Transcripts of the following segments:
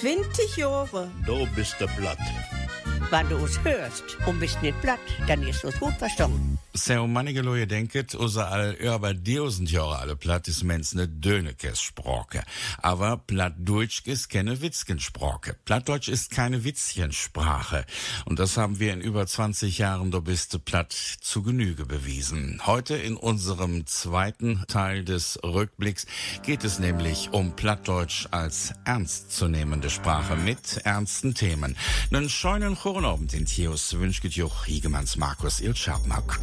20 Jahre. Du bist der Blatt. Wenn du es hörst und bist nicht platt, dann ist es gut verstanden. Se om manige loje denket, unser all über tausend Jahre alle platt ist mens ne Dönekes Sprache. Aber Plattdeutsch ist keine Witzkensprache. Plattdeutsch ist keine Witzchensprache. Und das haben wir in über 20 Jahren do bist platt zu Genüge bewiesen. Heute in unserem zweiten Teil des Rückblicks geht es nämlich um Plattdeutsch als ernstzunehmende Sprache mit ernsten Themen. Nen scheunen Chorabend in Tios wünscht Joch Hiegemanns Markus Ilschabmack.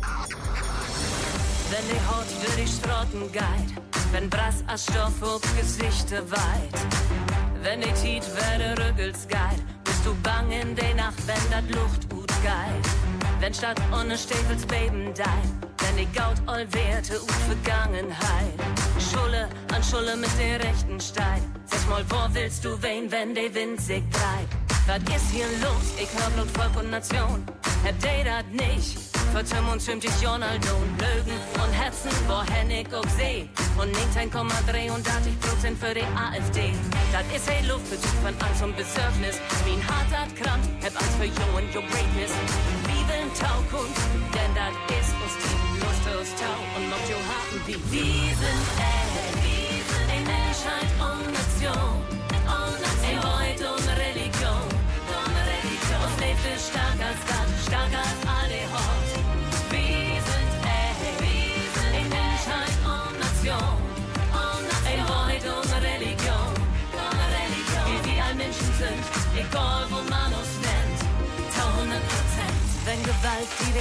Wenn die Haut durch die Straßen geht, wenn Brass als Stoff auf Gesichter weit. Wenn die Tiet werde Rüggels geht, bist du bang in der Nacht, wenn dat Luft gut geht. Wenn statt ohne Stäfels beben dein, wenn die Gaut all Werte und Vergangenheit. Schulle an Schulle mit der rechten Stein. Sag mal, wo willst du wen, wenn der Wind sich treibt? Was ist hier los? Ich hör Blut, Volk und Nation. Habt ihr das nicht? Vertüm und schwimmt ich Ronaldo und Löwen und Herzen, wohin ich auch seh. Und 19,3 und 80 Prozent für die AfD. Das ist hey Luftbezug von Angst und Besorgnis. Mein Hart hat krank, hab Angst für you and your greatness. Will Taukunft, denn das ist uns die Lust aus Tau und macht jo Harten wie wir sind ey. Ein Menschheit und Nation.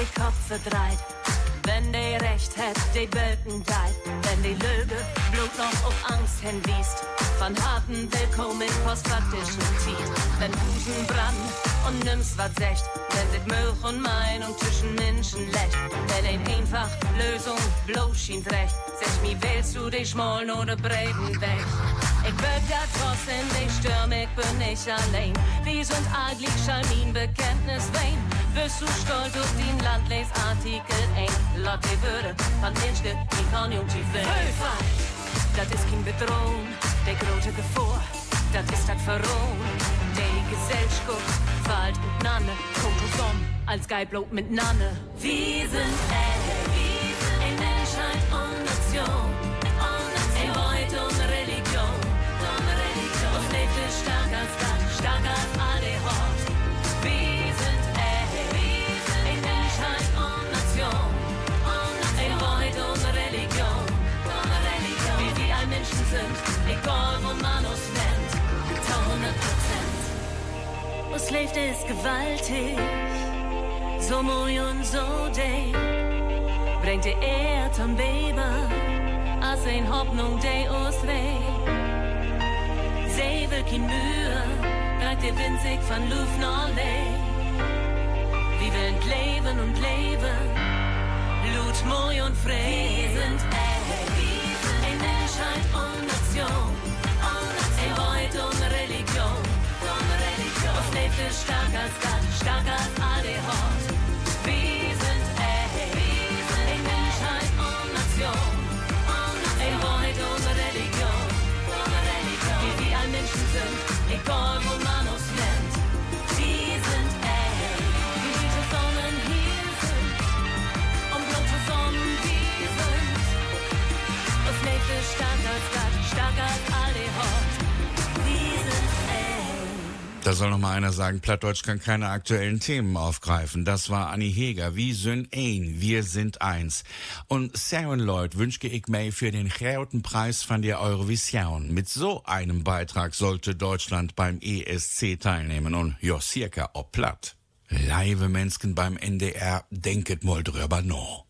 Die Kopf verdreht. Wenn der Recht hat, die Böcken deit. Wenn die Lüge Blut noch auf Angst hinwiest. Von harten Willkommen postfaktischen Tiet. Wenn Busen brand und nimmst was echt. Wenn sich Milch und Meinung zwischen Menschen lächt. Wenn ein einfach Lösung bloß schien recht. Sag mir, wählst du dich schmollen oder breiten weg? Ich bin da trotzdem nicht stürm, ich bin nicht allein. Wir sind eigentlich Schalmin Bekenntnis wein. Bist du stolz auf den Landlesartikel ein? Lotte Würde von Menschke, die Konjunktiv. Höfer, das ist kein Bedrohung, der große Gefahr, das ist das Verrohung. Die Gesellschaft fällt miteinander, kommt zusammen, als Geiblob miteinander. Wir sind ey, ein Menschheit und Nation. Ein Freud und Religion. Und lebt es stark als sind, egal wo man uns nennt. Tau 100 Prozent. Was lebt ist gewaltig, so mooi und so day. Brengt die Erd am Beber, als ein Hoffnung, die uns regt. Sie will kein Mühe, bleibt der Wind sich von Luft noch leer. Wir wollen leben und leben, Blut, Moi und frei. Wir sind ey, ein Menschheit und Nation, ein Freud und Religion. Und lebt es stark als Gott, stark als alle Hort. Da soll noch mal einer sagen, Plattdeutsch kann keine aktuellen Themen aufgreifen. Das war Annie Heger. Wir sind ein, wir sind eins. Und Sarah Lloyd wünsche ich mir für den großen Preis von der Eurovision. Mit so einem Beitrag sollte Deutschland beim ESC teilnehmen und ja, circa ob platt. Live Menschen beim NDR, denket mal drüber no.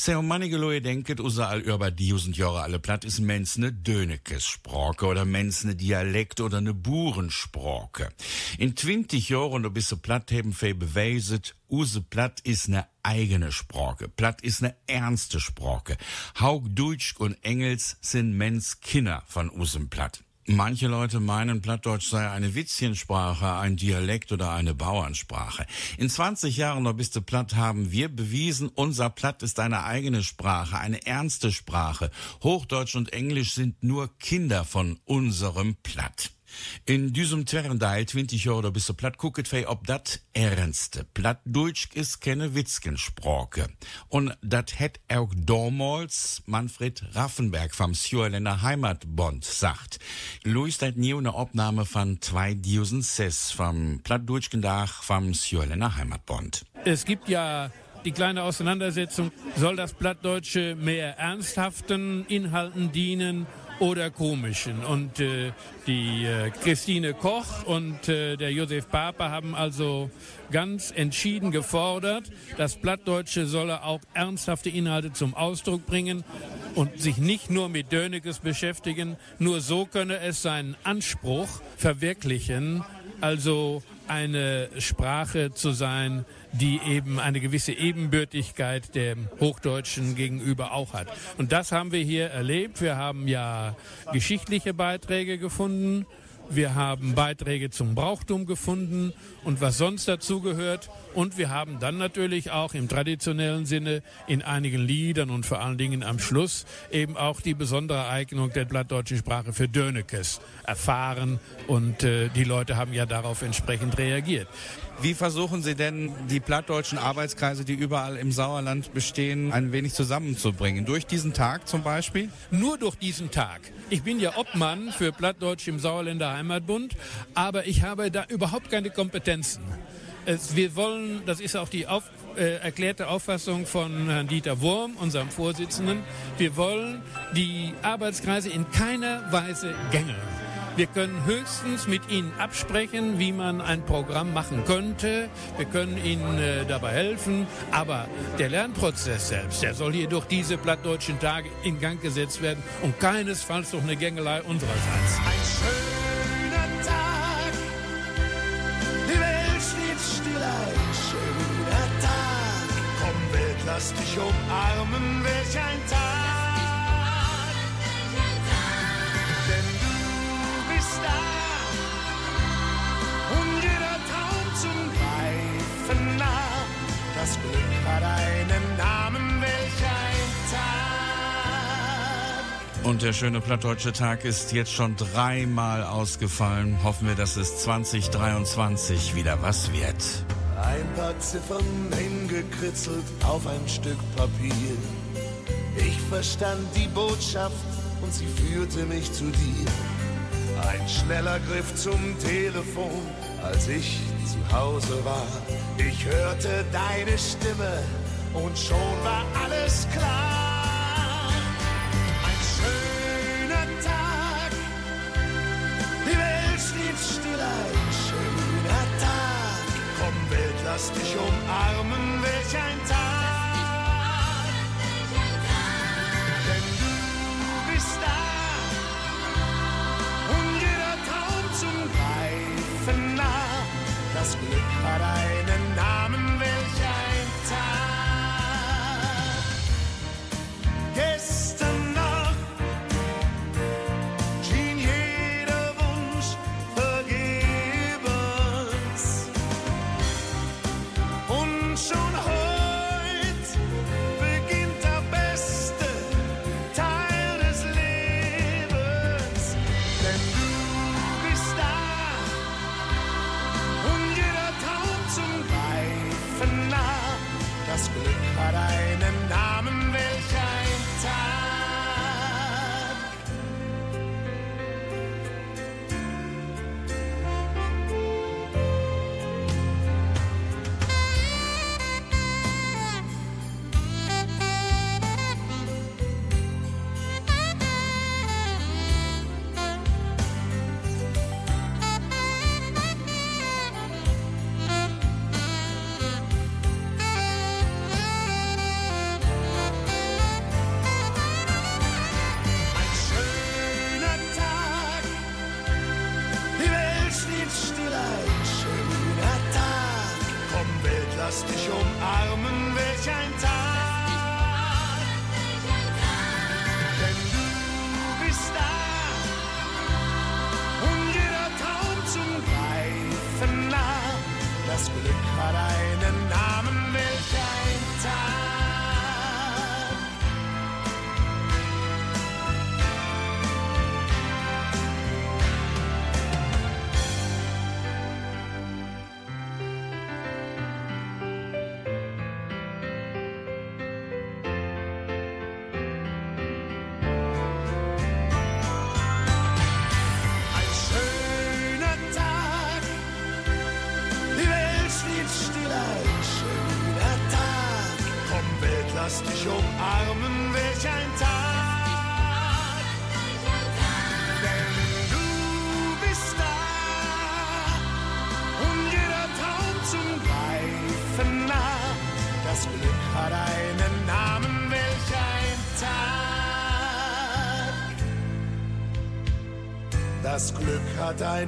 Se um manige Leute denket, all über die tausend Jahre alle platt ist mens ne Dönekes Sprache oder mens ne Dialekt oder ne Burensprache. In 20 Jahren du bist platt haben fe beweiset, use platt ist ne eigene Sprache. Platt ist ne ernste Sprache. Haug Deutsch und Engels sind mens Kinder von usem platt. Manche Leute meinen, Plattdeutsch sei eine Witzchensprache, ein Dialekt oder eine Bauernsprache. In 20 Jahren noch bist du platt haben wir bewiesen, unser Platt ist eine eigene Sprache, eine ernste Sprache. Hochdeutsch und Englisch sind nur Kinder von unserem Platt. In diesem Terrendeil 20 Jahre bis platt gucket fei, ob dat ernste Plattdeutsch is keine Witzkensprache. Und dat het auch damals Manfred Raffenberg vom Sjörländer Heimatbond sagt. Louis dat nie eine Aufnahme von 2006 vom Plattdeutschen Dach vom Sjörländer Heimatbond. Es gibt ja die kleine Auseinandersetzung, soll das Plattdeutsche mehr ernsthaften Inhalten dienen oder komischen. Und äh, die äh, Christine Koch und äh, der Josef Papa haben also ganz entschieden gefordert, das Plattdeutsche solle auch ernsthafte Inhalte zum Ausdruck bringen und sich nicht nur mit Dönekes beschäftigen. Nur so könne es seinen Anspruch verwirklichen, also eine Sprache zu sein, die eben eine gewisse Ebenbürtigkeit dem Hochdeutschen gegenüber auch hat. Und das haben wir hier erlebt. Wir haben ja geschichtliche Beiträge gefunden. Wir haben Beiträge zum Brauchtum gefunden und was sonst dazugehört. Und wir haben dann natürlich auch im traditionellen Sinne in einigen Liedern und vor allen Dingen am Schluss eben auch die besondere Eignung der plattdeutschen Sprache für Dönekes erfahren. Und äh, die Leute haben ja darauf entsprechend reagiert. Wie versuchen Sie denn, die plattdeutschen Arbeitskreise, die überall im Sauerland bestehen, ein wenig zusammenzubringen? Durch diesen Tag zum Beispiel? Nur durch diesen Tag. Ich bin ja Obmann für Plattdeutsch im Sauerländer Heimatbund, aber ich habe da überhaupt keine Kompetenzen. Wir wollen, das ist auch die auf, äh, erklärte Auffassung von Herrn Dieter Wurm, unserem Vorsitzenden, wir wollen die Arbeitskreise in keiner Weise gängeln. Wir können höchstens mit Ihnen absprechen, wie man ein Programm machen könnte. Wir können Ihnen äh, dabei helfen. Aber der Lernprozess selbst, der soll hier durch diese plattdeutschen Tage in Gang gesetzt werden und keinesfalls durch eine Gängelei unsererseits. Ein schöner Tag, die Welt steht still, ein schöner Tag. Komm, Welt, lass dich umarmen, welch ein Tag. Das Glück hat einen Namen, welch ein Tag. Und der schöne plattdeutsche Tag ist jetzt schon dreimal ausgefallen. Hoffen wir, dass es 2023 wieder was wird. Ein paar Ziffern hingekritzelt auf ein Stück Papier. Ich verstand die Botschaft und sie führte mich zu dir. Ein schneller Griff zum Telefon, als ich zu Hause war. Ich hörte deine Stimme und schon war alles klar. Ein schöner Tag, die Welt steht still, ein schöner Tag. Komm, Welt, lass dich umarmen, welch ein Tag.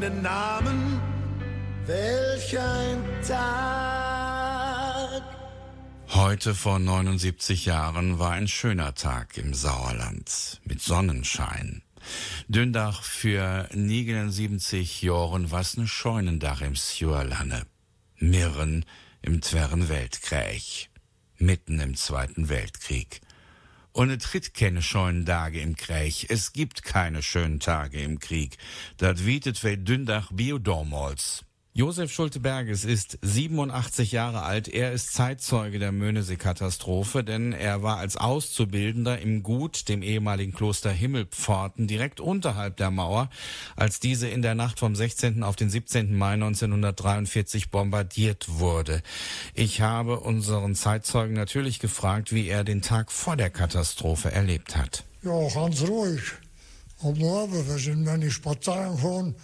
Hat einen Namen, welch ein Tag. Heute vor 79 Jahren war ein schöner Tag im Sauerland mit Sonnenschein. Dündach für 79 Jahren was ne Scheunendach im Sjörlanne. Mirren im Twerren Weltkrieg. Mitten im Zweiten Weltkrieg. Und es tritt keine schönen Tage im Krieg. Es gibt keine schönen Tage im Krieg. Dat wietet we Dündach Biodormals. Josef Schulte-Berges ist 87 Jahre alt. Er ist Zeitzeuge der Möhnesee-Katastrophe, denn er war als Auszubildender im Gut, dem ehemaligen Kloster Himmelpforten, direkt unterhalb der Mauer, als diese in der Nacht vom 16. auf den 17. Mai 1943 bombardiert wurde. Ich habe unseren Zeitzeugen natürlich gefragt, wie er den Tag vor der Katastrophe erlebt hat. Ja, ganz ruhig. Am Morgen, wir sind, wenn ich spazieren gefahren,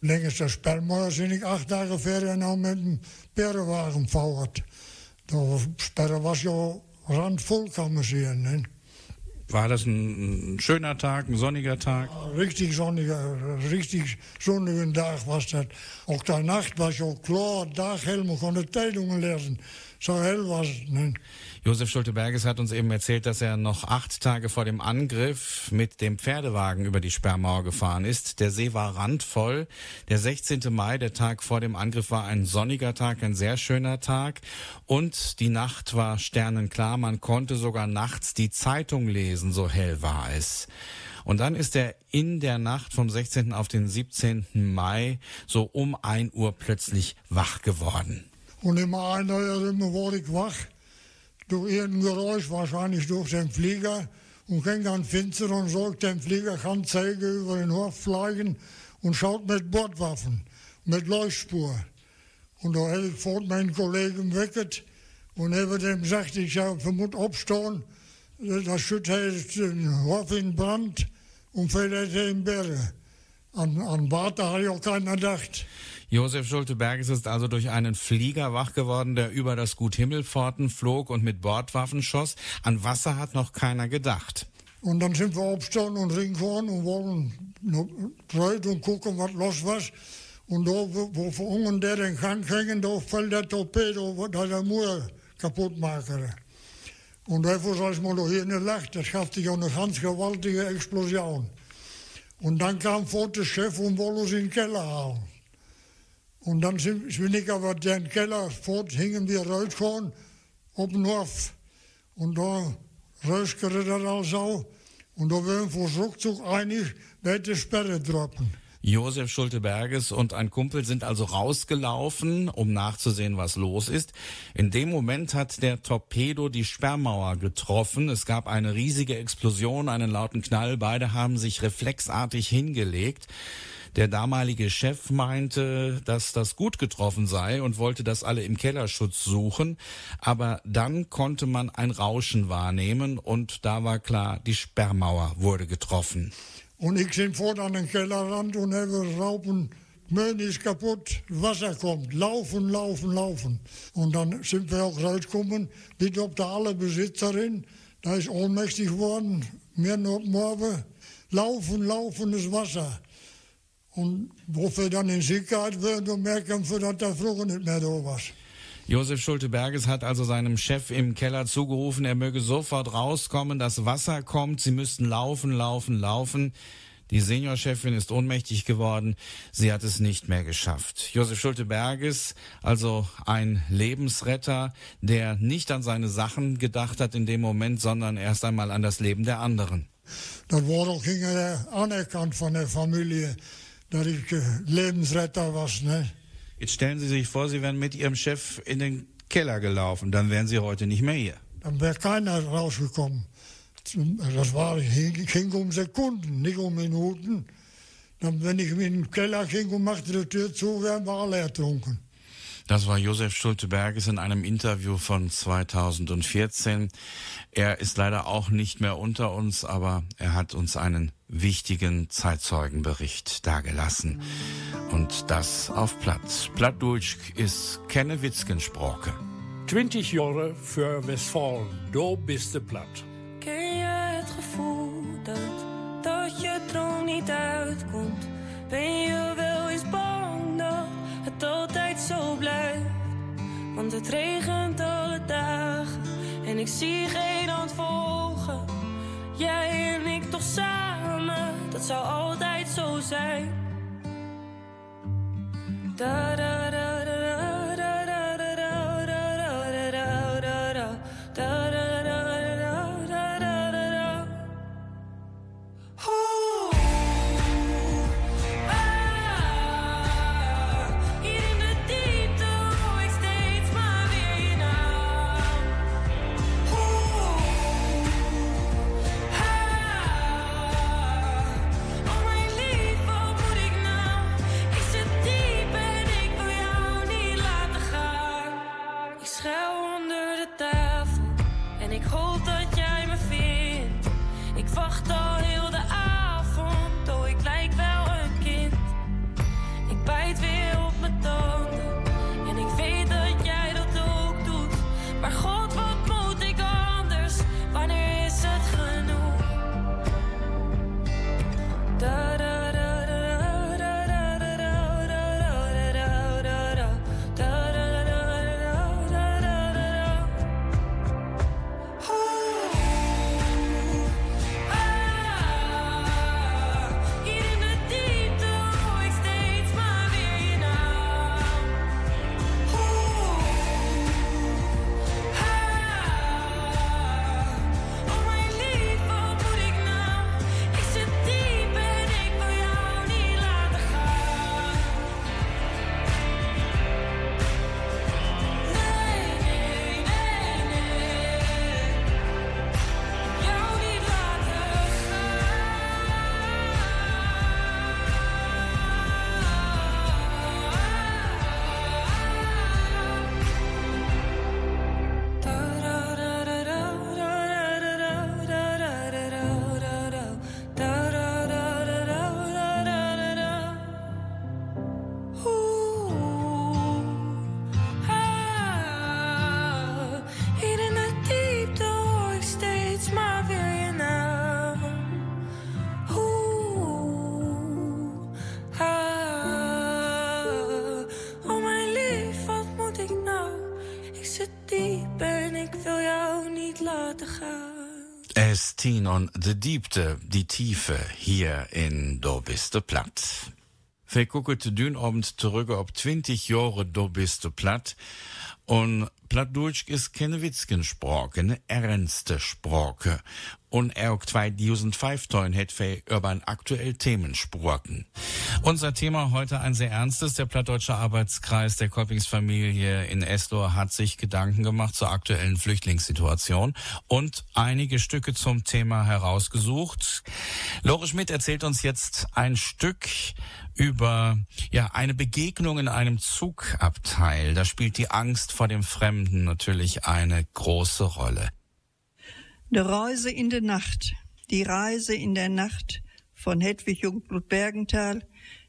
längs der Sperrmauer sind ich acht Tage noch mit dem Bärenwagen gefahren. Der Sperre was ja randvoll, kann man sehen. Ne? War das ein, ein schöner Tag, ein sonniger Tag? Richtig sonniger, richtig sonnigen Tag was das. Auch der Nacht war ja klar, man konnte Zeitungen lesen. So hell war es. Ne? Josef Schulte-Berges hat uns eben erzählt, dass er noch acht Tage vor dem Angriff mit dem Pferdewagen über die Sperrmauer gefahren ist. Der See war randvoll. Der 16. Mai, der Tag vor dem Angriff, war ein sonniger Tag, ein sehr schöner Tag. Und die Nacht war sternenklar. Man konnte sogar nachts die Zeitung lesen, so hell war es. Und dann ist er in der Nacht vom 16. auf den 17. Mai so um ein Uhr plötzlich wach geworden. Und immer einer, immer wurde ich wach. Durch irgendein Geräusch, wahrscheinlich durch den Flieger. Und ging an Fenster und sagt, der Flieger kann zeigen über den Hof fliegen und schaut mit Bordwaffen, mit Leuchtspur. Und da habe ich fort meinen Kollegen wecket und habe dem gesagt, ich vermute aufstehen, das Schütt den Hof in Brand und fällt in Berge. An, an Warte hat ja keiner gedacht. Josef Schulte-Berges ist also durch einen Flieger wach geworden, der über das Gut Himmelpforten flog und mit Bordwaffen schoss. An Wasser hat noch keiner gedacht. Und dann sind wir aufgestanden und ringfahren und wollen rein und gucken, was los war. Und da, wo, von unten der den kann kriegen, da fällt der Torpedo, da der Mauer kaputt machen. Und dafür als man da hier nicht lacht, das schafft sich auch eine ganz gewaltige Explosion. Und dann kam vor der Chef und wollte uns in den Keller hauen. Und dann bin ich aber den Keller fort, hingen wir rausgefahren, auf den. Und da rausgerittert also. Und da waren wir ruckzuck einig, welche Sperre droppen. Josef Schulte-Berges und ein Kumpel sind also rausgelaufen, um nachzusehen, was los ist. In dem Moment hat der Torpedo die Sperrmauer getroffen. Es gab eine riesige Explosion, einen lauten Knall. Beide haben sich reflexartig hingelegt. Der damalige Chef meinte, dass das gut getroffen sei und wollte das alle im Kellerschutz suchen. Aber dann konnte man ein Rauschen wahrnehmen und da war klar, die Sperrmauer wurde getroffen. Und ich bin vor an den Kellerrand und habe raupen, Möhn ist kaputt, Wasser kommt, laufen, laufen, laufen. Und dann sind wir auch rausgekommen, bis auf der alle Besitzerin, da ist ohnmächtig geworden, mir noch morgen, laufen, laufen das Wasser. Und wo wir dann in Sicherheit werden und merken wir, dass der Flug nicht mehr da war. Josef Schulte-Berges hat also seinem Chef im Keller zugerufen, er möge sofort rauskommen, das Wasser kommt, sie müssten laufen, laufen, laufen. Die Seniorchefin ist ohnmächtig geworden, sie hat es nicht mehr geschafft. Josef Schulte-Berges, also ein Lebensretter, der nicht an seine Sachen gedacht hat in dem Moment, sondern erst einmal an das Leben der anderen. Das war doch anerkannt von der Familie, dass ich Lebensretter war. Ne? Jetzt stellen Sie sich vor, Sie wären mit Ihrem Chef in den Keller gelaufen, dann wären Sie heute nicht mehr hier. Dann wäre keiner rausgekommen. Das war, ging um Sekunden, nicht um Minuten. Dann, wenn ich in den Keller ging und machte die Tür zu, wären wir alle ertrunken. Das war Josef Schulte-Berges in einem Interview von 2014. Er ist leider auch nicht mehr unter uns, aber er hat uns einen wichtigen Zeitzeugenbericht dargelassen. Und das auf Platt. Plattdeutsch ist keine Witzkensprache. 20 Jahre für Westfalen, du bist de platt. Ken je het gevoel dat, dat je droom niet uitkomt? Ben je zo blijft? Want het regent alle dagen en ik zie geen hand volgen. Jij en ik toch samen, dat zou altijd zo zijn. Tinon de Diepte, die Tiefe hier in Do Biste Platt. We koeken te doen om terug 20 jaren Do Biste Platt. Und Plattdeutsch ist keine Witzkensprache, eine ernste Sprache. Und auch 2005 hat wir über aktuell Themen gesprochen. Unser Thema heute ein sehr ernstes. Der Plattdeutsche Arbeitskreis der Koppingsfamilie in Eslohr hat sich Gedanken gemacht zur aktuellen Flüchtlingssituation und einige Stücke zum Thema herausgesucht. Lore Schmidt erzählt uns jetzt ein Stück über ja eine Begegnung in einem Zugabteil. Da spielt die Angst vor dem Fremden natürlich eine große Rolle. Die Reise in der Nacht, die Reise in der Nacht von Hedwig Jungblut Bergenthal.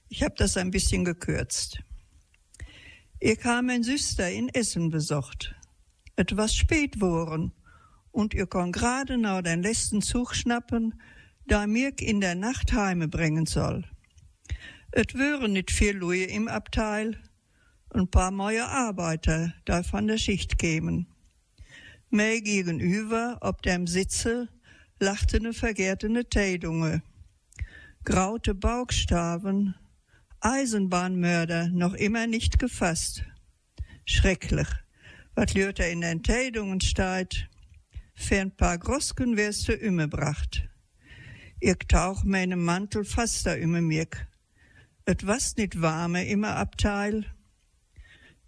Ich habe das ein bisschen gekürzt. Ihr kam ein Süster in Essen besucht. Etwas spät woren und ihr kon gerade noch den letzten Zug schnappen, da Mirk in der Nacht heime bringen soll. Et wären nicht viel Luje im Abteil, ein paar neue Arbeiter, da von der Schicht kämen. Mei gegenüber, ob dem Sitze, lachte ne vergärtene Teidunge. Graute Baugstaven, Eisenbahnmörder noch immer nicht gefasst. Schrecklich, wat lürt er in den Teidungen steht, für ein paar Grosken wärst du umgebracht. Ich tauch meinen Mantel fast da ümme mirk. Et was nit warme immer Abteil.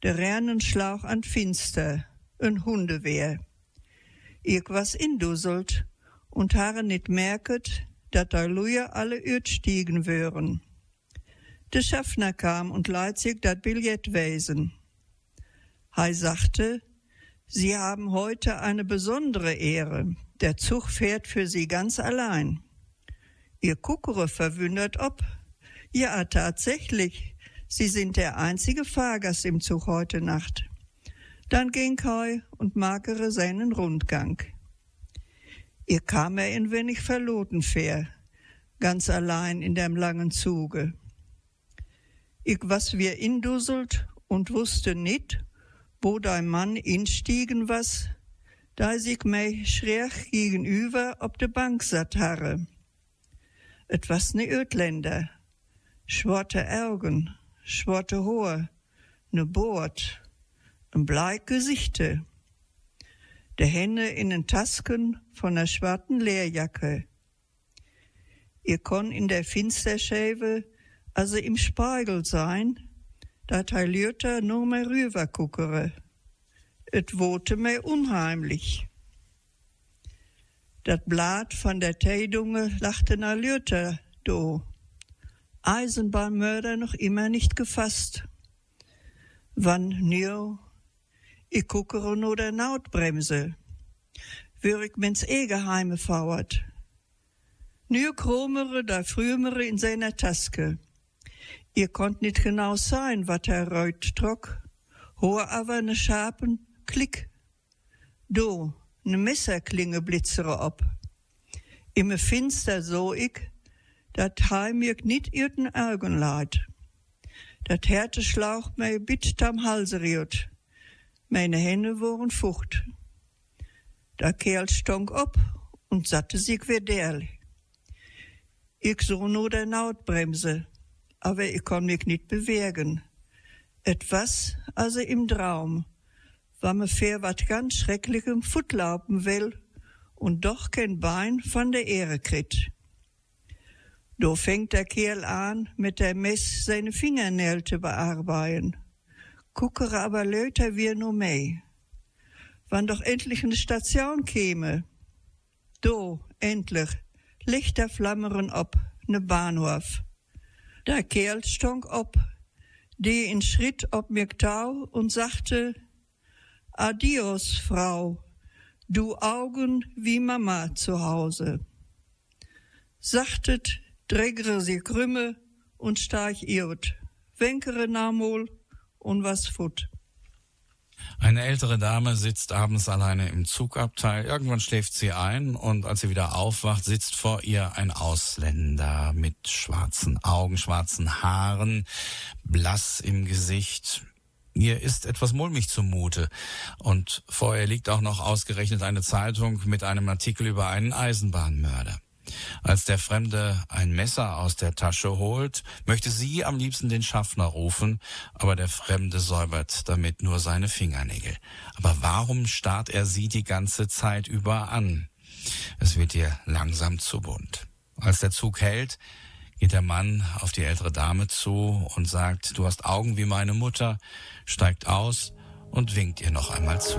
Der Rernenschlauch an Finster, ein Hundewehr. Ich was induselt und hare nit merket, dat da Luja alle Ürt stiegen wären. Der Schaffner kam und leit sich dat Billett wesen. Hai sagte, Sie haben heute eine besondere Ehre. Der Zug fährt für Sie ganz allein. Ihr Kuckere verwundert ob. Ja, tatsächlich. Sie sind der einzige Fahrgast im Zug heute Nacht. Dann ging Kai und Magere seinen Rundgang. Ihr kam er ein wenig verloten fair, ganz allein in dem langen Zuge. Ich was wir indusselt und wusste nit, wo dein Mann instiegen was, da sich mei schräg gegenüber ob de Bank satt harre. Et was ne Ödländer, schwarte Augen, schwarte Haar, ne Bord, ein bleik Gesichte. De Hände in den Tasken von der schwarzen Leerjacke. Ihr konn in der Finsterschäve also im Spiegel sein, dat hij Lüter nur mehr rüber guckere. Et wote mir unheimlich. Dat Blatt von der Teidunge lachte na Lüter do. Eisenbahnmörder noch immer nicht gefasst. Wann nio, ich guckere nur der Nautbremse. Wür ich mens Egeheime fauert. Nio kromere da frühmere in seiner Taske. Ihr konnt nicht genau sein, wat er reut trok. Hoor aber ne schapen Klick. Do, ne Messerklinge blitzere op. Imme Finster so ich, dat heim mir nit irten Augen leid. Dat Härte schlaucht mei bit am Halse riert. Meine Hände waren fucht. Da Kerl stonk op und satte sich wieder Ich so nur der Nautbremse, aber ich kon mich nicht bewegen. Etwas, also im Traum, war mir fair wat ganz Schrecklichem Futtlaupen will und doch kein Bein von der Ehre krit. Do fängt der Kerl an, mit der Mess seine Fingernägel zu bearbeiten. Guckere aber löter wir nur mei. Wann doch endlich eine Station käme. Do, endlich, Lichter flammeren ob, ne Bahnhof. Der Kerl stonk op, die in Schritt ob mir tau und sagte, Adios, Frau, du Augen wie Mama zu Hause. Sachtet, drägere sie Krümme und starch irrt, wenkere namol und was fut. Eine ältere Dame sitzt abends alleine im Zugabteil. Irgendwann schläft sie ein und als sie wieder aufwacht, sitzt vor ihr ein Ausländer mit schwarzen Augen, schwarzen Haaren, blass im Gesicht. Ihr ist etwas mulmig zumute und vor ihr liegt auch noch ausgerechnet eine Zeitung mit einem Artikel über einen Eisenbahnmörder. Als der Fremde ein Messer aus der Tasche holt, möchte sie am liebsten den Schaffner rufen, aber der Fremde säubert damit nur seine Fingernägel. Aber warum starrt er sie die ganze Zeit über an? Es wird ihr langsam zu bunt. Als der Zug hält, geht der Mann auf die ältere Dame zu und sagt, du hast Augen wie meine Mutter, steigt aus und winkt ihr noch einmal zu.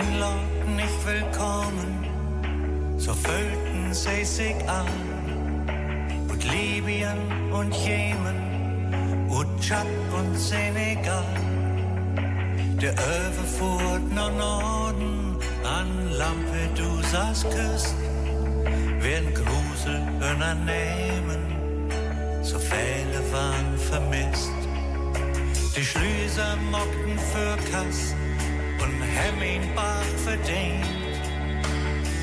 Nicht inlaut, nicht willkommen, so füllten sie sich an. Und Libyen und Jemen, und und Senegal. Der Öwe fuhrt nach Norden an Lampedusas Küst, werden Grusel unternehmen, so viele waren vermisst. Die Schlüser mockten für Kass und Hemmingbach verdient.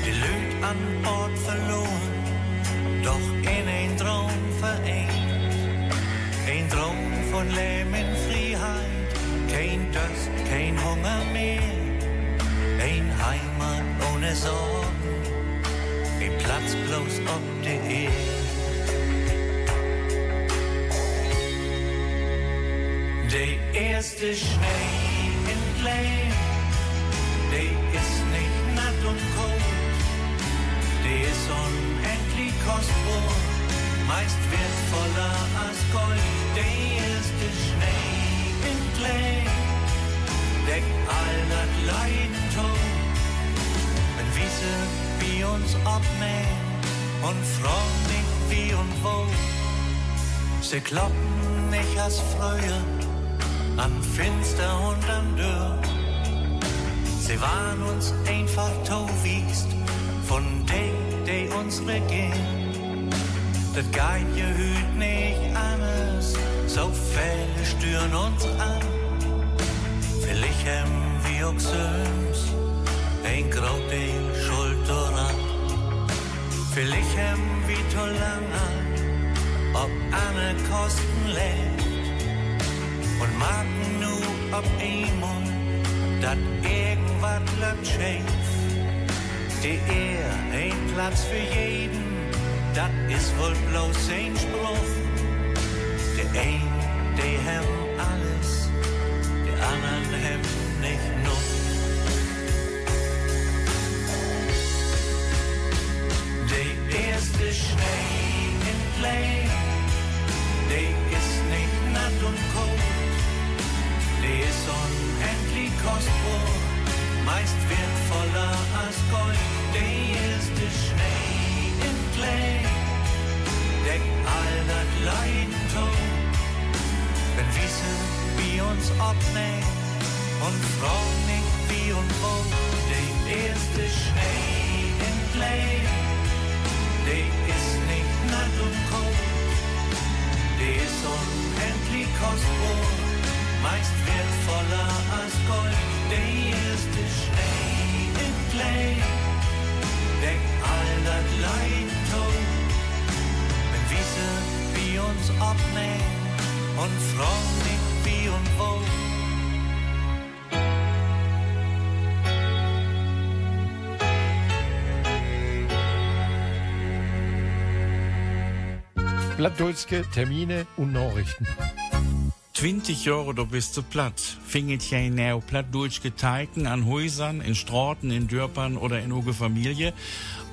Die Lüd an Bord verloren, doch in ein Traum vereint. Ein Traum von Leben in Freiheit, kein Durst, kein Hunger mehr. Ein Heimat ohne Sorgen, ein Platz bloß ob der Erde. Der erste Schnee in Glen, ist unendlich kostbar, meist wertvoller als Gold. Der erste Schnee in Glen, deckt all das Leiden tot, wenn Wiese wie uns abnehmen und nicht wie und wo. Sie kloppen nicht als früher an Finster und an Dürr. Sie waren uns einfach towiegst von denen, die uns regieren. Das geht je hüt nicht anders, so viele stören uns an. Vielleicht haben wir auch Söhns, ein große Schuld daran. Vielleicht haben wir zu lange, ob eine Kosten lebt und machen nur ob einmal, dat irgendwas läuft. Die Ehr, ein Platz für jeden, dat ist wohl bloß ein Spruch. Der ein, die haben alles, die anderen haben nicht nur. Der erste Schnee in Play, der ist nicht natt und kalt, der ist unendlich kostbar, meist wertvoller als Gold. Der erste Schnee in Play, deckt all das Leiden tot, wenn Wiese wie uns abnehmen und fragen nicht wie und wo. Der erste Schnee in Play, der ist nicht natt und kalt, der ist unendlich kostbar, meist wertvoller als Gold. Der erste Schnee in Play, all das Leid tot, wenn Wiese wie uns abnehmen und nicht wie und wo. Plattdeutschke Termine und Nachrichten. 20 Jahre, du bist zu platt. Finget jij nou platt durchgeteiken an Häusern, in Straßen, in Dörpern oder in uge Familie?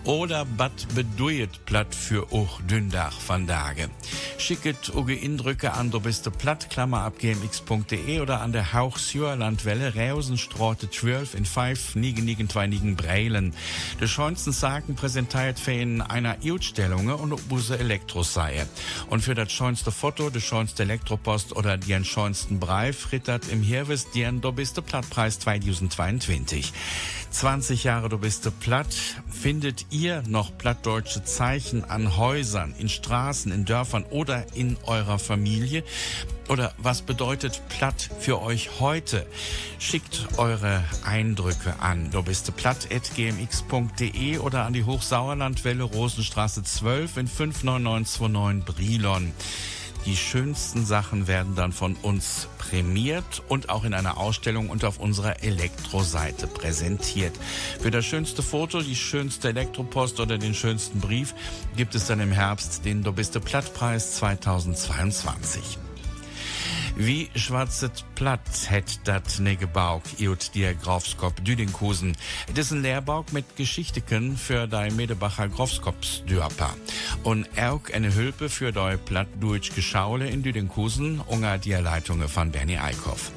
Oder bat beduet platt für och Dündach van Dage? Schicket uge Indrücke an du bist platt, Klammer ab gmx.de oder an der Hauch Landwelle, Reusenstraße 12 in 5, Nigen, Nigen, zwei Breilen. De schönsten Sagen präsentiert für ihn einer Ausstellung und ob use Elektros sei. Und für das schönste Foto, de schönste Elektropost oder den schönsten Brei frittert im Hirwes den du bist Plattpreis 2022. 20 Jahre du bist platt. Findet ihr noch plattdeutsche Zeichen an Häusern, in Straßen, in Dörfern oder in eurer Familie? Oder was bedeutet platt für euch heute? Schickt eure Eindrücke an. Du bist platt.gmx.de oder an die Hochsauerlandwelle Rosenstraße 12 in 59929 Brilon. Die schönsten Sachen werden dann von uns prämiert und auch in einer Ausstellung und auf unserer Elektroseite präsentiert. Für das schönste Foto, die schönste Elektropost oder den schönsten Brief gibt es dann im Herbst den Dobiste Plattpreis 2022. Wie schwarzet Platt het dat ne Gebauk, iut dir Grafskop Düdinghusen. Ein Lehrbauk mit Geschichteken für dei Medebacher Grafskops Dörper. Und auch eine Hülpe für dei Platt durch Geschaule in Düdinghusen, unter die Leitunge von Bernie Eickhoff.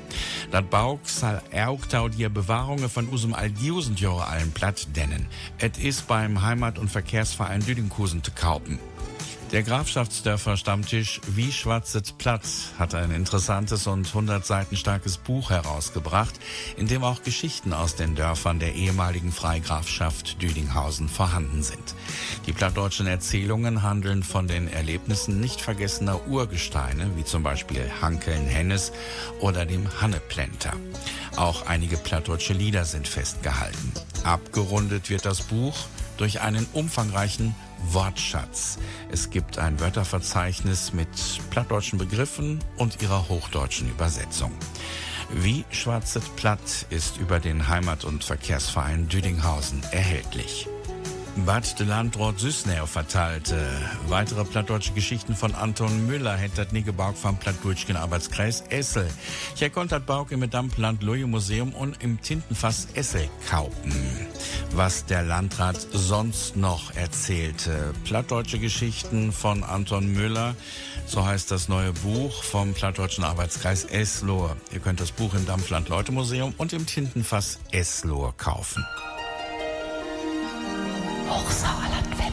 Dat Bauk soll auch tau die Bewahrungen von usum Aldiusend Jahre allen Platt dennen. Et is beim Heimat- und Verkehrsverein Düdinghusen zu kaufen. Der Grafschaftsdörfer Stammtisch Wie schwarzet Platt hat ein interessantes und 100 Seiten starkes Buch herausgebracht, in dem auch Geschichten aus den Dörfern der ehemaligen Freigrafschaft Düdinghausen vorhanden sind. Die plattdeutschen Erzählungen handeln von den Erlebnissen nicht vergessener Urgesteine, wie zum Beispiel Hankeln Hennes oder dem Hanneplenter. Auch einige plattdeutsche Lieder sind festgehalten. Abgerundet wird das Buch durch einen umfangreichen Wortschatz. Es gibt ein Wörterverzeichnis mit plattdeutschen Begriffen und ihrer hochdeutschen Übersetzung. Wie schwarzet Platt ist über den Heimat- und Verkehrsverein Düdinghausen erhältlich. Bad de Landrat Süßnäher verteilte. Weitere plattdeutsche Geschichten von Anton Müller hätte das nie gebaut vom Plattdeutschen Arbeitskreis Essel. Hier konnte das Bauk im Dampfland Loje Museum und im Tintenfass Essel kaufen. Was der Landrat sonst noch erzählte. Plattdeutsche Geschichten von Anton Müller. So heißt das neue Buch vom Plattdeutschen Arbeitskreis Eslohe. Ihr könnt das Buch im Dampfland Leute Museum und im Tintenfass Eslohe kaufen. Hochsauerlandwelle.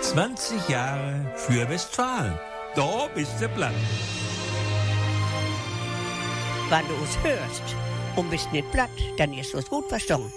20 Jahre für Westfalen. Da bist du platt. Wenn du uns hörst und bist nicht platt, dann ist es gut verstanden.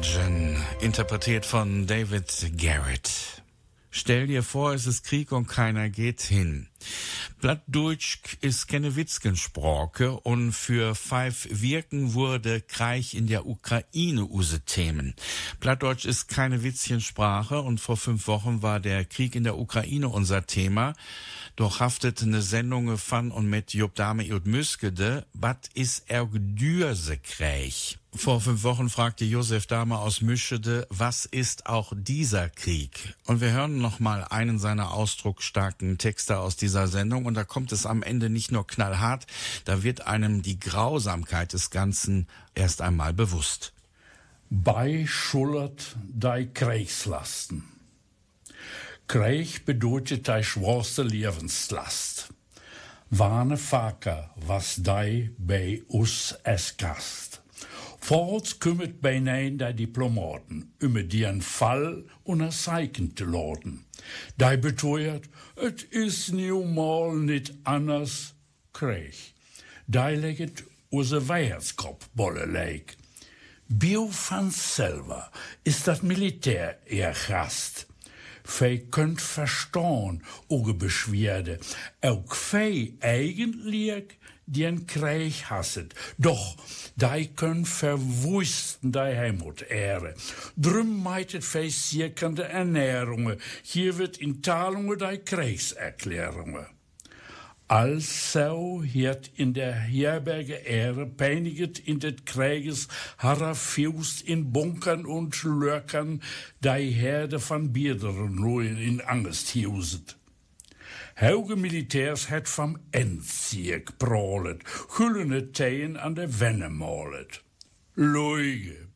Imagine, interpretiert von David Garrett. Stell dir vor, es ist Krieg und keiner geht hin. Plattdeutsch ist keine Witzgensprache und für Five Wirken wurde Krieg in der Ukraine use Themen. Plattdeutsch ist keine Witzchensprache und vor fünf Wochen war der Krieg in der Ukraine unser Thema. Doch haftet eine Sendung von und mit Job Dame und Müskede, wat is er Dürse Krieg? Vor fünf Wochen fragte Josef Dahme aus Mischede, was ist auch dieser Krieg? Und wir hören noch mal einen seiner ausdrucksstarken Texte aus dieser Sendung und da kommt es am Ende nicht nur knallhart, da wird einem die Grausamkeit des Ganzen erst einmal bewusst. Bei schullert dei Kriegslasten. Krieg bedeutet dei schwerste Lebenslast. Warne Vaker, was dei bei us es Gast. Voorts kümmert bijna de diplomaten, die een Fall onder zeiken te laden. Die beteuert, het is nu mal niet anders kreeg. Die legt onze Weiherskopfbolle leek. Bio van selber ist das Militär ihr Gast. Fei könnt verstehen, uge Beschwerde. Auch fei eigentlich den Krieg hasset. Doch, die können verwusten die Heimat ehre. Drum meitet versiekernde Ernährungen. Hier wird in Talungen die Kriegserklärungen. Also hiert in der Herberge Ehre peiniget in des Krieges harrer Fust in Bunkern und Lörkern die Herde von Bierderen nur in Angst hiuset. Hoge Militärs het vom Endzieg prolet, güllene Teen an der Wenne molet. Leuge.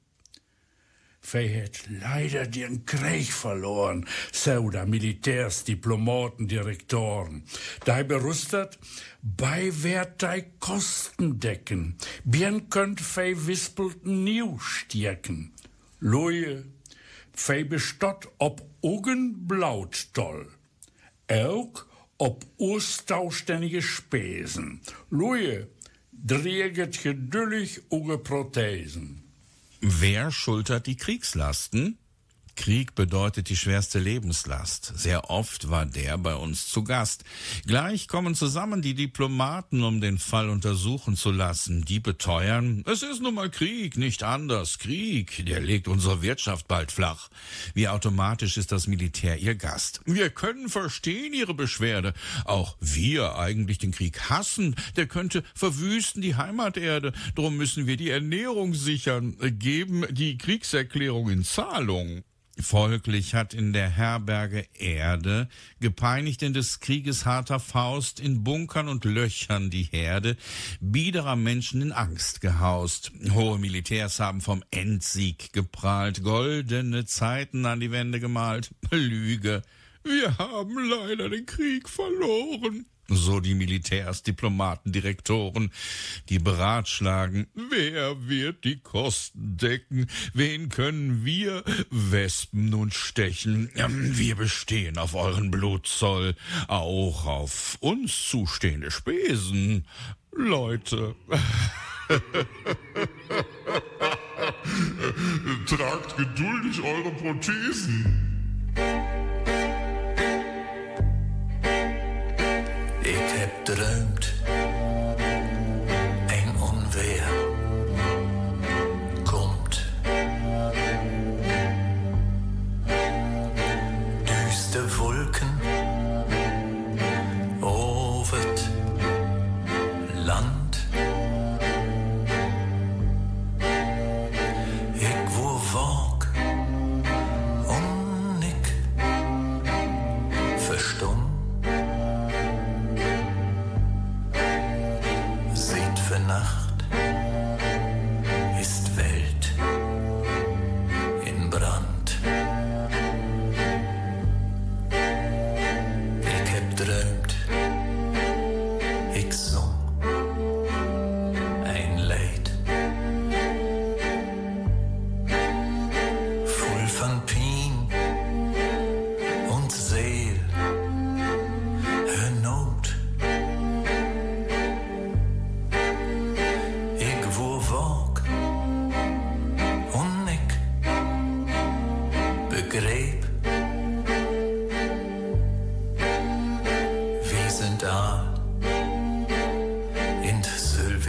Vij het leider den Krieg verloren, so da Militärs, Diplomaten, Direktoren. Da berüstet, bei wert dei Kosten decken, bien könnt vij wispelten nieuw stierken. Loje, vij bestot op ogen blautstoll. Elk op oerstaustännige Spesen. Loje, dreget geduldig uge Prothesen. Wer schultert die Kriegslasten? Krieg bedeutet die schwerste Lebenslast. Sehr oft war der bei uns zu Gast. Gleich kommen zusammen die Diplomaten, um den Fall untersuchen zu lassen. Die beteuern, es ist nun mal Krieg, nicht anders. Krieg, der legt unsere Wirtschaft bald flach. Wie automatisch ist das Militär ihr Gast. Wir können verstehen ihre Beschwerde. Auch wir eigentlich den Krieg hassen. Der könnte verwüsten die Heimaterde. Drum müssen wir die Ernährung sichern. Geben die Kriegserklärung in Zahlung. Folglich hat in der Herberge Erde, gepeinigt in des Krieges harter Faust, in Bunkern und Löchern die Herde biederer Menschen in Angst gehaust. Hohe Militärs haben vom Endsieg geprahlt, goldene Zeiten an die Wände gemalt. Lüge. Wir haben leider den Krieg verloren so die Militärs, Diplomaten, Direktoren, die beratschlagen, wer wird die Kosten decken, wen können wir Wespen nun stechen, wir bestehen auf euren Blutzoll, auch auf uns zustehende Spesen, Leute. Tragt geduldig eure Prothesen. Ik heb drömt een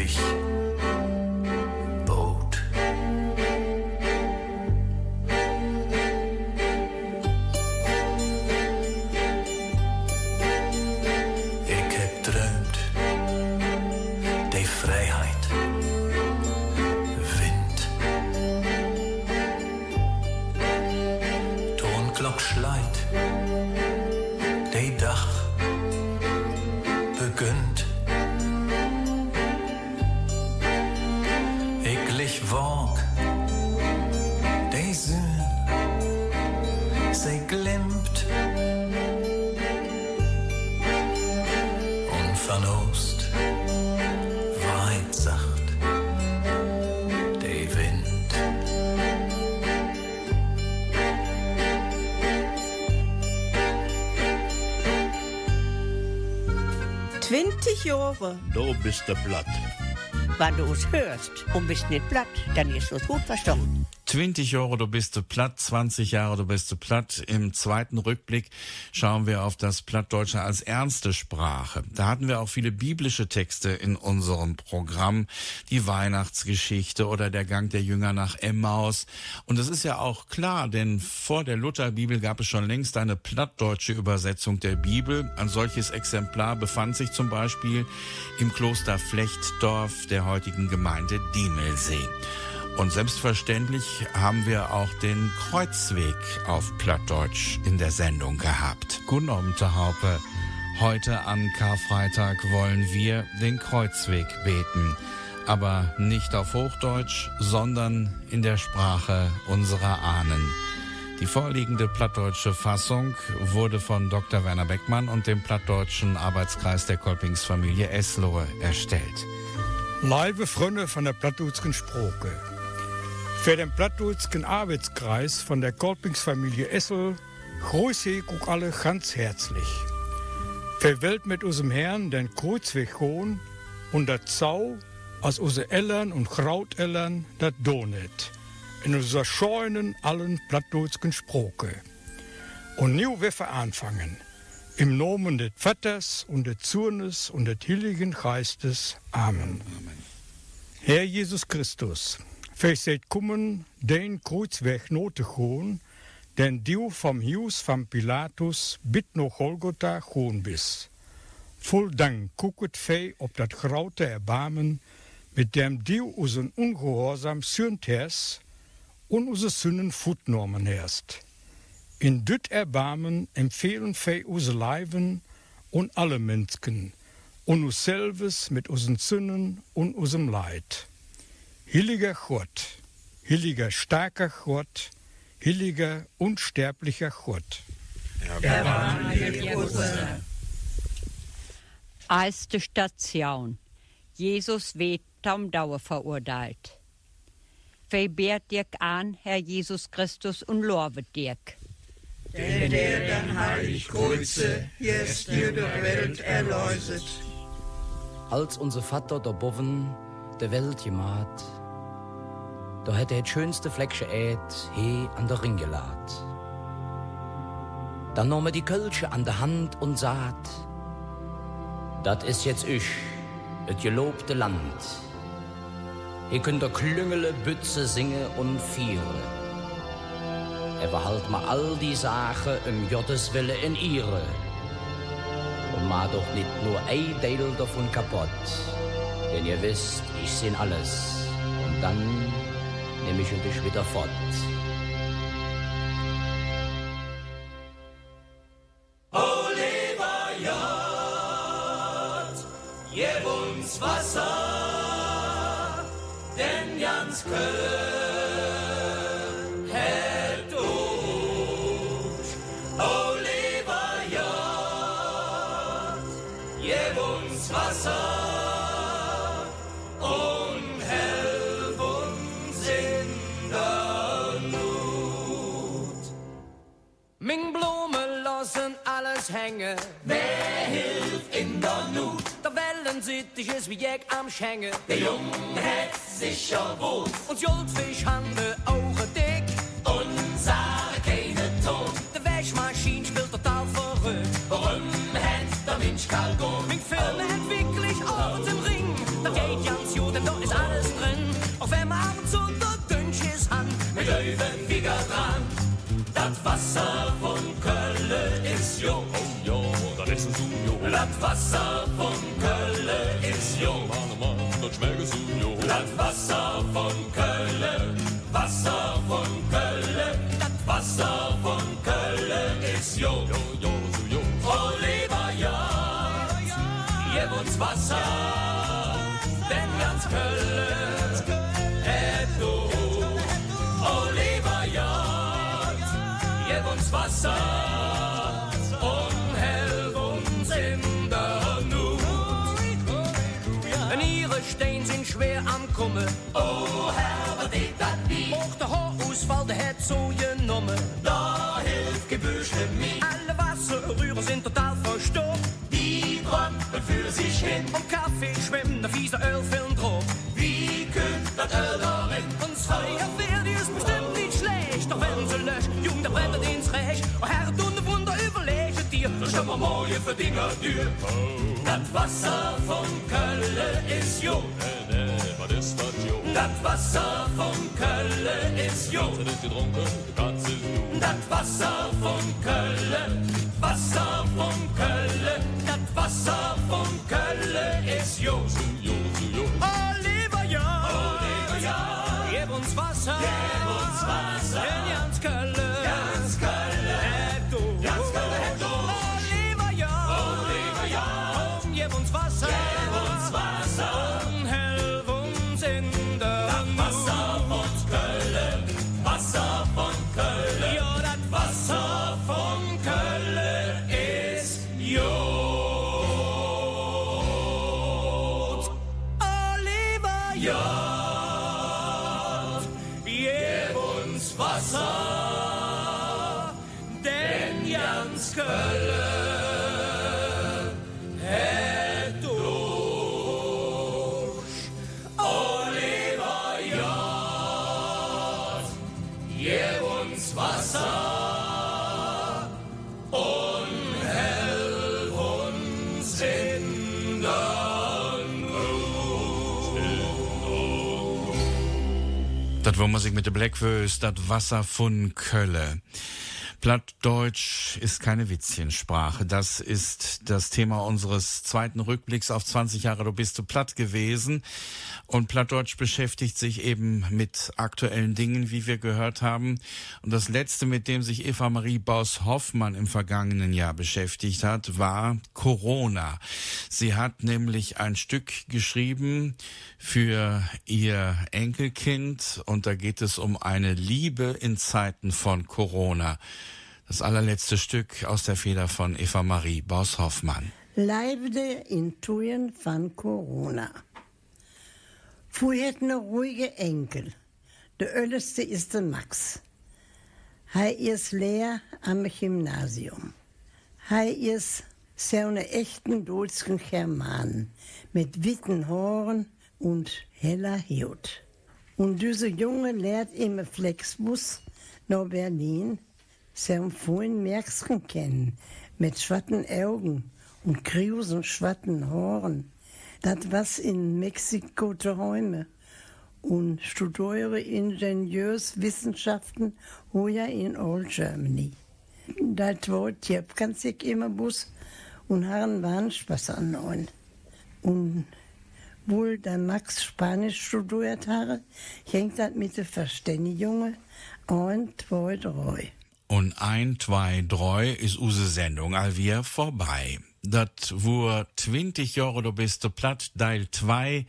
dich. Jahre. Du bist der Blatt. Wenn du uns hörst und bist nicht platt, dann ist es gut verstanden. 20 Jahre, du bist du platt, 20 Jahre, du bist du platt. Im zweiten Rückblick schauen wir auf das Plattdeutsche als ernste Sprache. Da hatten wir auch viele biblische Texte in unserem Programm. Die Weihnachtsgeschichte oder der Gang der Jünger nach Emmaus. Und das ist ja auch klar, denn vor der Lutherbibel gab es schon längst eine plattdeutsche Übersetzung der Bibel. Ein solches Exemplar befand sich zum Beispiel im Kloster Flechtdorf der heutigen Gemeinde Diemelsee. Und selbstverständlich haben wir auch den Kreuzweg auf Plattdeutsch in der Sendung gehabt. Guten Abend, Haupe. Heute an Karfreitag wollen wir den Kreuzweg beten. Aber nicht auf Hochdeutsch, sondern in der Sprache unserer Ahnen. Die vorliegende plattdeutsche Fassung wurde von Dr. Werner Beckmann und dem plattdeutschen Arbeitskreis der Kolpingsfamilie Eslohe erstellt. Live Freunde von der plattdeutschen Sprache. Für den plattdeutschen Arbeitskreis von der Kolpingsfamilie Essel grüße ich auch alle ganz herzlich. Wollen mit unserem Herrn den Kreuzweg gehen und das Zau als unsere Eltern und Grauteltern das donet. In unserer scheunen allen plattdeutschen Sprache. Und nu wir anfangen. Im Namen des Vaters und des Sohnes und des Heiligen Geistes. Amen. Amen. Herr Jesus Christus, seid kommen, den Kreuzweg not te gaan, den du vom Haus von Pilatus bit noch Golgotha gaan bis. Voll Dank gucket fei op dat grote Erbarmen, mit dem du unseren Ungehorsam sünd hast und unsere Sünden futnormen hast. In düt Erbarmen empfehlen fei unsere Leiben und alle Menschen und uns selbst mit unseren Sünden und unserem Leid. Heiliger Gott, heiliger starker Gott, heiliger unsterblicher Gott. Erste Station. Jesus wird am Dauer verurteilt. Verbehrt dir an, Herr Jesus Christus, und lovet dir. Denn der dann heilig Kreuze, jetzt jede Welt erleuset. Als unser Vater der Boven der Welt gemacht, da hätte er das schönste Fleckchen Äd he an der Ring gelad. Dann nahm er die Kölsche an der Hand und sagt, das ist jetzt ich, das gelobte Land. Hier könnt ihr Klüngele, Bütze singen und viere. Er behalt mal all die Sachen um Gottes Wille in ihre. Und mal doch nicht nur ein Teil davon kaputt. Denn ihr wisst, ich seh alles. Und dann nehme ich dich wieder fort. Der Wellen sittig ist wie Jack am Schängen. Der Jung hat sicher wohl Und Goldfisch haben Augen dick. und sag keine Ton. Der Wäschmaschine spielt total verrückt. Warum hat der Mensch kein Grund? Ming Film hat wirklich Abend im Ring. Da geht ganz gut, denn da ist alles drin. Auch wenn man ab und zu der Dünnschiss hat. Mit Löwenfinger dran. Das Wasser von Köln ist jung. Oh ja, das ist ein Sujo. Das Wasser von Köln ist jung. Mann, Mann, das jung. Das Wasser von Köln, Wasser von Köln, das Wasser von Köln ist jung. Jo, jo, so jung. Oliver Jagd, gib uns Wasser, denn ganz Köln hat du. Oliver Jagd, gib uns Wasser schwer am komme. Oh Herr, was deed dat wie? Mocht de hoogsval de het zo je nomme. Hilft gebüschle mich. Alle Wasserrührer sind total verstopft. Die trompen für sich hin. Und Kaffee schwimmen, der fiese Ölfilm drauf. Wie könnt das Öl darin? Uns Feuerwehr, die ist bestimmt nicht schlecht. Doch wenn sie löscht, Jung, der brennt ins Recht. Oh Herr, du schon mal mooie Verdinger duur. Dat Wasser von Kölle ist jo. Was ist das? Dat Wasser von Kölle ist jo. Hast du nicht getrunken? Kannst du. Dat Wasser von Kölle, Das war Musik mit der Blackwurst, das Wasser von Kölle. Plattdeutsch ist keine Witzchensprache. Das ist das Thema unseres zweiten Rückblicks auf 20 Jahre Du bist du platt gewesen. Und Plattdeutsch beschäftigt sich eben mit aktuellen Dingen, wie wir gehört haben. Und das letzte, mit dem sich Eva Marie Baus-Hoffmann im vergangenen Jahr beschäftigt hat, war Corona. Sie hat nämlich ein Stück geschrieben für ihr Enkelkind und da geht es um eine Liebe in Zeiten von Corona. Das allerletzte Stück aus der Feder von Eva Marie Baus-Hoffmann. Leibde in Tuen von Corona. Früher hat eine ruhige Enkel. Der älteste ist der Max. Hij ist Lehrer am Gymnasium. Hij ist so eine echten deutschen German mit witten Haaren und heller Haut. Und diese Junge lehrt im Flexbus nach Berlin so einen vollen Mäxchen kennen mit schwarzen Augen und grusen schwarzen Haaren. Das was in Mexiko träume und studiere Ingenieurswissenschaften hier in Old Germany. Das Wort sich immer Bus und haben waren Spaß an neun. Und wohl der Max Spanisch studiert habe, hängt das mit der Verständigung ein, zwei, drei. Und ein, zwei, drei ist use Sendung all wir vorbei. Dat wur 20 Jahre du bist du platt, Teil 2.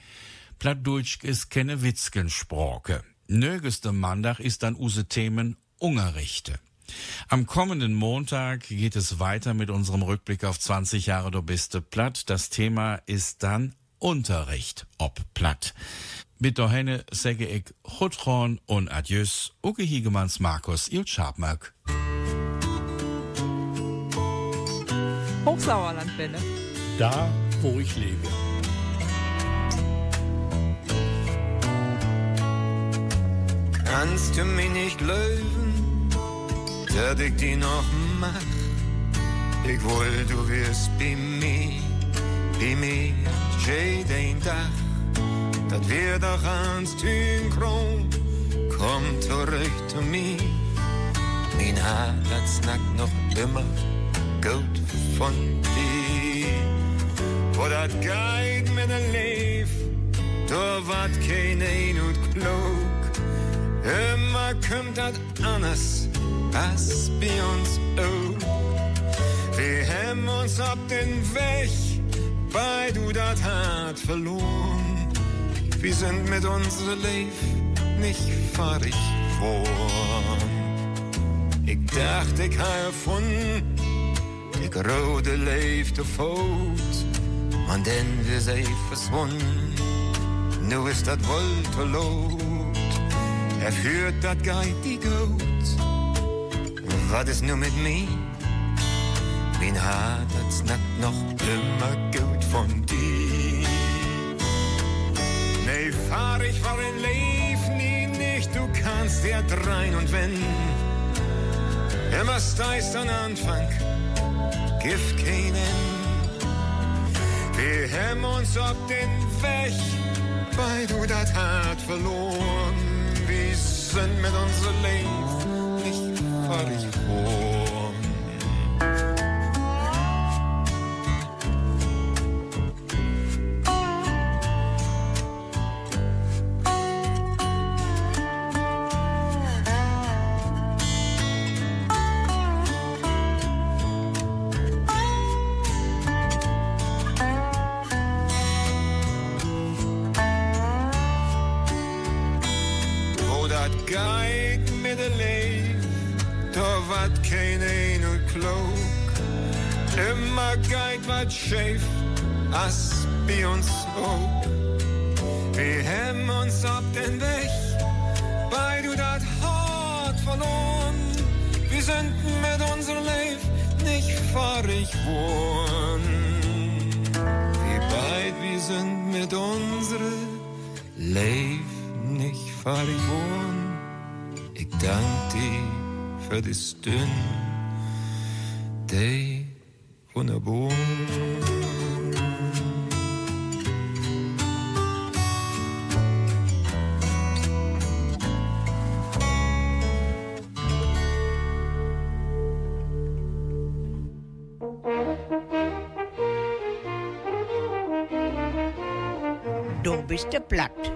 Plattdeutsch ist keine Witzkensprache. Nögeste Mandach ist dann use Themen Ungerichte. Am kommenden Montag geht es weiter mit unserem Rückblick auf 20 Jahre du bist platt. Das Thema ist dann Unterricht ob platt. Mit der Henne sage ich Chutron und Adieus, Uke Hiegemanns Markus Il Schabmerk. Hochsauerlandwelle. Da, wo ich lebe. Kannst du mich nicht lösen, dass ich die noch mach? Ich will, du wirst bei mir, bei mir, jeden Tag. Dat wir doch ans Tünkron, komm zurück zu mir. Mein Herz snackt noch immer gut von dir. Wo dat geht mit der Leif, da wat kein ein und klug. Immer kommt dat anders, als bei uns auch. Wir haben uns ab den Weg, weil du dat hart verloren. Wir sind mit unserem Leben nicht fertig geworden. Ich dachte, ich habe erfunden, ich rode leefde voort. Maar dan weer zij verschwunden. Nu is dat wohl te lot. Er führt dat geit die gut war das nur mit mir? Wen hat das snakt noch immer goed von dir? Nee, fahr ich war in Leif nie nicht, du kannst ja drein und wenn. Immer steist an Anfang, Gift keinen. Wir hemmen uns ob den Weg, weil du das hart verloren. Wir sind mit unserem Leben Paris. Oh. sich wohn. Wie weit wir sind mit unsere Leif nicht verloren. Ich danke dir für die Dünn. blood.